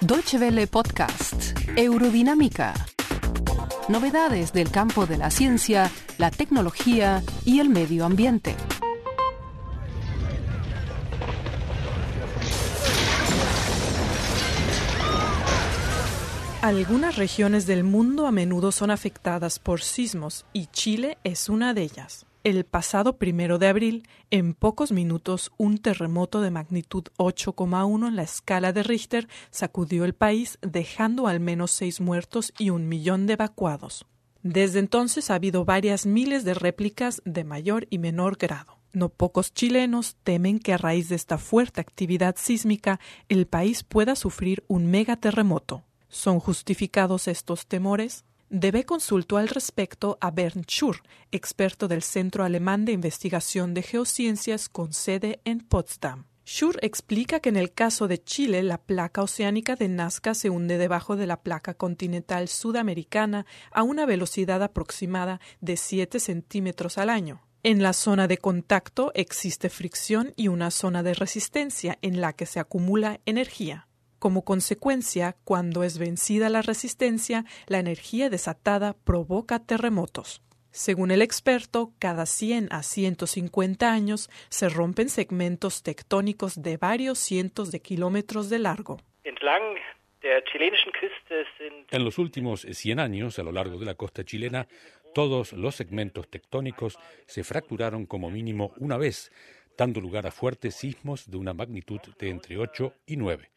Deutsche Welle Podcast, Eurodinámica. Novedades del campo de la ciencia, la tecnología y el medio ambiente. Algunas regiones del mundo a menudo son afectadas por sismos y Chile es una de ellas. El pasado primero de abril, en pocos minutos, un terremoto de magnitud 8,1 en la escala de Richter sacudió el país, dejando al menos seis muertos y un millón de evacuados. Desde entonces ha habido varias miles de réplicas de mayor y menor grado. No pocos chilenos temen que a raíz de esta fuerte actividad sísmica el país pueda sufrir un megaterremoto. ¿Son justificados estos temores? Debe consultó al respecto a Bernd Schur, experto del Centro Alemán de Investigación de Geociencias con sede en Potsdam. Schur explica que en el caso de Chile la placa oceánica de Nazca se hunde debajo de la placa continental sudamericana a una velocidad aproximada de 7 centímetros al año. En la zona de contacto existe fricción y una zona de resistencia en la que se acumula energía. Como consecuencia, cuando es vencida la resistencia, la energía desatada provoca terremotos. Según el experto, cada 100 a 150 años se rompen segmentos tectónicos de varios cientos de kilómetros de largo. En los últimos 100 años, a lo largo de la costa chilena, todos los segmentos tectónicos se fracturaron como mínimo una vez, dando lugar a fuertes sismos de una magnitud de entre 8 y 9.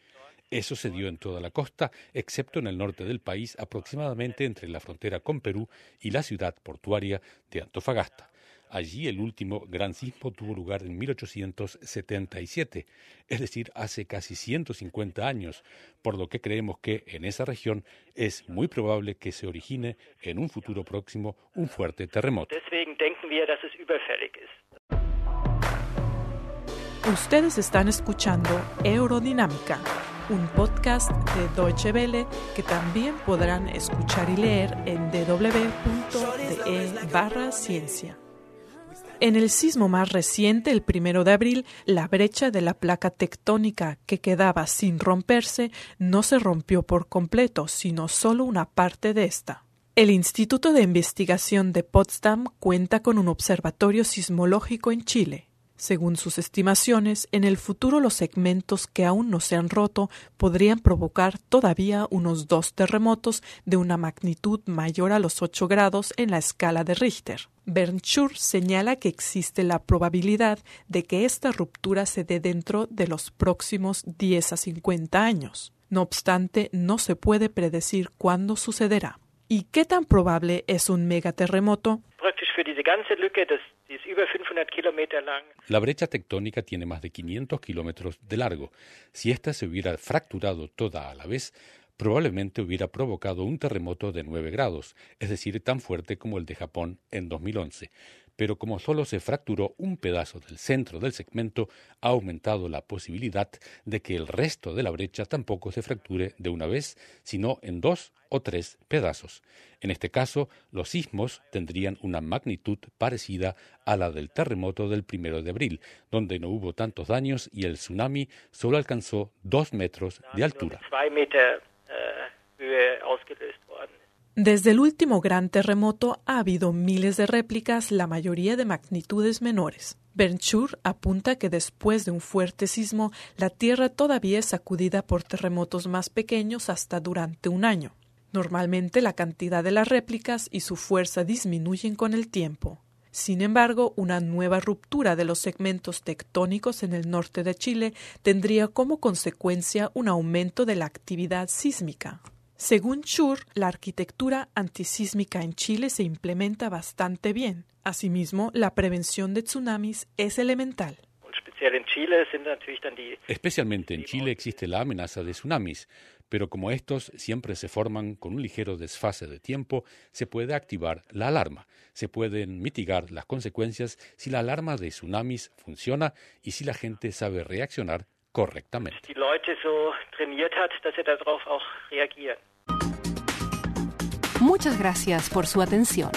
Eso se dio en toda la costa, excepto en el norte del país, aproximadamente entre la frontera con Perú y la ciudad portuaria de Antofagasta. Allí el último gran sismo tuvo lugar en 1877, es decir, hace casi 150 años, por lo que creemos que en esa región es muy probable que se origine en un futuro próximo un fuerte terremoto. Ustedes están escuchando Eurodinámica un podcast de Deutsche Welle que también podrán escuchar y leer en www.de barra ciencia. En el sismo más reciente, el primero de abril, la brecha de la placa tectónica que quedaba sin romperse no se rompió por completo, sino solo una parte de esta. El Instituto de Investigación de Potsdam cuenta con un observatorio sismológico en Chile. Según sus estimaciones, en el futuro los segmentos que aún no se han roto podrían provocar todavía unos dos terremotos de una magnitud mayor a los 8 grados en la escala de Richter. Bernd Schur señala que existe la probabilidad de que esta ruptura se dé dentro de los próximos 10 a 50 años. No obstante, no se puede predecir cuándo sucederá. ¿Y qué tan probable es un megaterremoto? La brecha tectónica tiene más de 500 kilómetros de largo. Si ésta se hubiera fracturado toda a la vez, probablemente hubiera provocado un terremoto de 9 grados, es decir, tan fuerte como el de Japón en 2011 pero como solo se fracturó un pedazo del centro del segmento, ha aumentado la posibilidad de que el resto de la brecha tampoco se fracture de una vez, sino en dos o tres pedazos. En este caso, los sismos tendrían una magnitud parecida a la del terremoto del primero de abril, donde no hubo tantos daños y el tsunami solo alcanzó dos metros de altura. Desde el último gran terremoto ha habido miles de réplicas, la mayoría de magnitudes menores. Bernchur apunta que después de un fuerte sismo, la Tierra todavía es sacudida por terremotos más pequeños hasta durante un año. Normalmente la cantidad de las réplicas y su fuerza disminuyen con el tiempo. Sin embargo, una nueva ruptura de los segmentos tectónicos en el norte de Chile tendría como consecuencia un aumento de la actividad sísmica. Según Schur, la arquitectura antisísmica en Chile se implementa bastante bien. Asimismo, la prevención de tsunamis es elemental. Especialmente en Chile existe la amenaza de tsunamis, pero como estos siempre se forman con un ligero desfase de tiempo, se puede activar la alarma. Se pueden mitigar las consecuencias si la alarma de tsunamis funciona y si la gente sabe reaccionar correctamente. Muchas gracias por su atención.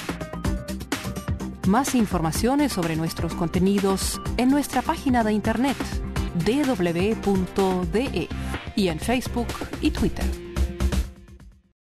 Más informaciones sobre nuestros contenidos en nuestra página de internet dw.de y en Facebook y Twitter.